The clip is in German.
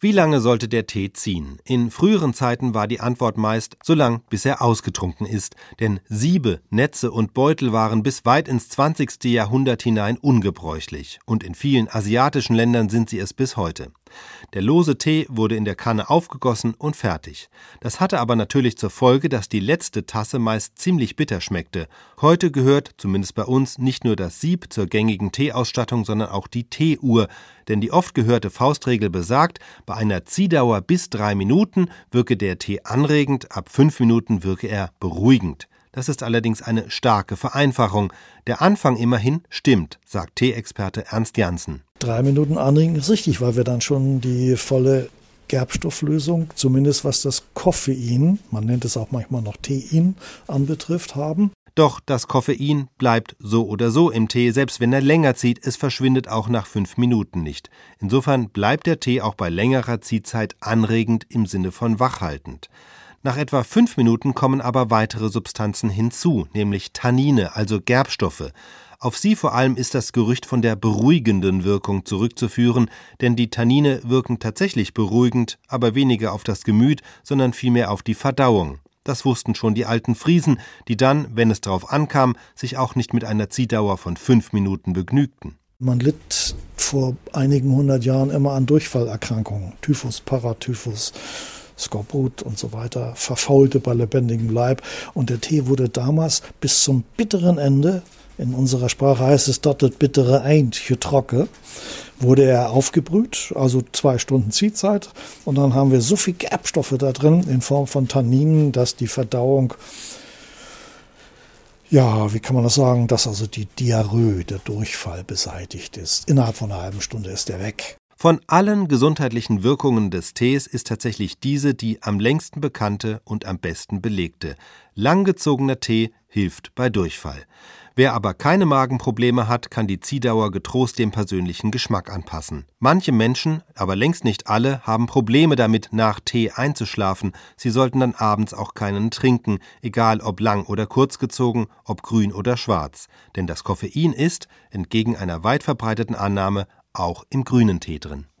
Wie lange sollte der Tee ziehen? In früheren Zeiten war die Antwort meist so lang, bis er ausgetrunken ist, denn Siebe, Netze und Beutel waren bis weit ins 20. Jahrhundert hinein ungebräuchlich, und in vielen asiatischen Ländern sind sie es bis heute. Der lose Tee wurde in der Kanne aufgegossen und fertig. Das hatte aber natürlich zur Folge, dass die letzte Tasse meist ziemlich bitter schmeckte. Heute gehört, zumindest bei uns, nicht nur das Sieb zur gängigen Teeausstattung, sondern auch die Teeuhr, denn die oft gehörte Faustregel besagt, bei einer Ziehdauer bis drei Minuten wirke der Tee anregend, ab fünf Minuten wirke er beruhigend. Das ist allerdings eine starke Vereinfachung. Der Anfang immerhin stimmt, sagt Teeexperte Ernst Janssen. Drei Minuten anregen ist richtig, weil wir dann schon die volle Gerbstofflösung, zumindest was das Koffein, man nennt es auch manchmal noch Tein, anbetrifft, haben. Doch das Koffein bleibt so oder so im Tee, selbst wenn er länger zieht, es verschwindet auch nach fünf Minuten nicht. Insofern bleibt der Tee auch bei längerer Ziehzeit anregend im Sinne von wachhaltend. Nach etwa fünf Minuten kommen aber weitere Substanzen hinzu, nämlich Tannine, also Gerbstoffe. Auf sie vor allem ist das Gerücht von der beruhigenden Wirkung zurückzuführen, denn die Tannine wirken tatsächlich beruhigend, aber weniger auf das Gemüt, sondern vielmehr auf die Verdauung. Das wussten schon die alten Friesen, die dann, wenn es darauf ankam, sich auch nicht mit einer Ziehdauer von fünf Minuten begnügten. Man litt vor einigen hundert Jahren immer an Durchfallerkrankungen, Typhus, Paratyphus, Skorbut und so weiter, verfaulte bei lebendigem Leib. Und der Tee wurde damals bis zum bitteren Ende, in unserer Sprache heißt es dort das bittere Eint, getrocke, wurde er aufgebrüht, also zwei Stunden Ziehzeit. Und dann haben wir so viel Gerbstoffe da drin in Form von Tanninen, dass die Verdauung ja, wie kann man das sagen, dass also die Diarrhoe, der Durchfall beseitigt ist. Innerhalb von einer halben Stunde ist er weg. Von allen gesundheitlichen Wirkungen des Tees ist tatsächlich diese die am längsten bekannte und am besten belegte. Langgezogener Tee hilft bei Durchfall. Wer aber keine Magenprobleme hat, kann die Ziehdauer getrost dem persönlichen Geschmack anpassen. Manche Menschen, aber längst nicht alle, haben Probleme damit, nach Tee einzuschlafen. Sie sollten dann abends auch keinen trinken, egal ob lang oder kurz gezogen, ob grün oder schwarz. Denn das Koffein ist, entgegen einer weit verbreiteten Annahme, auch im grünen Tee drin.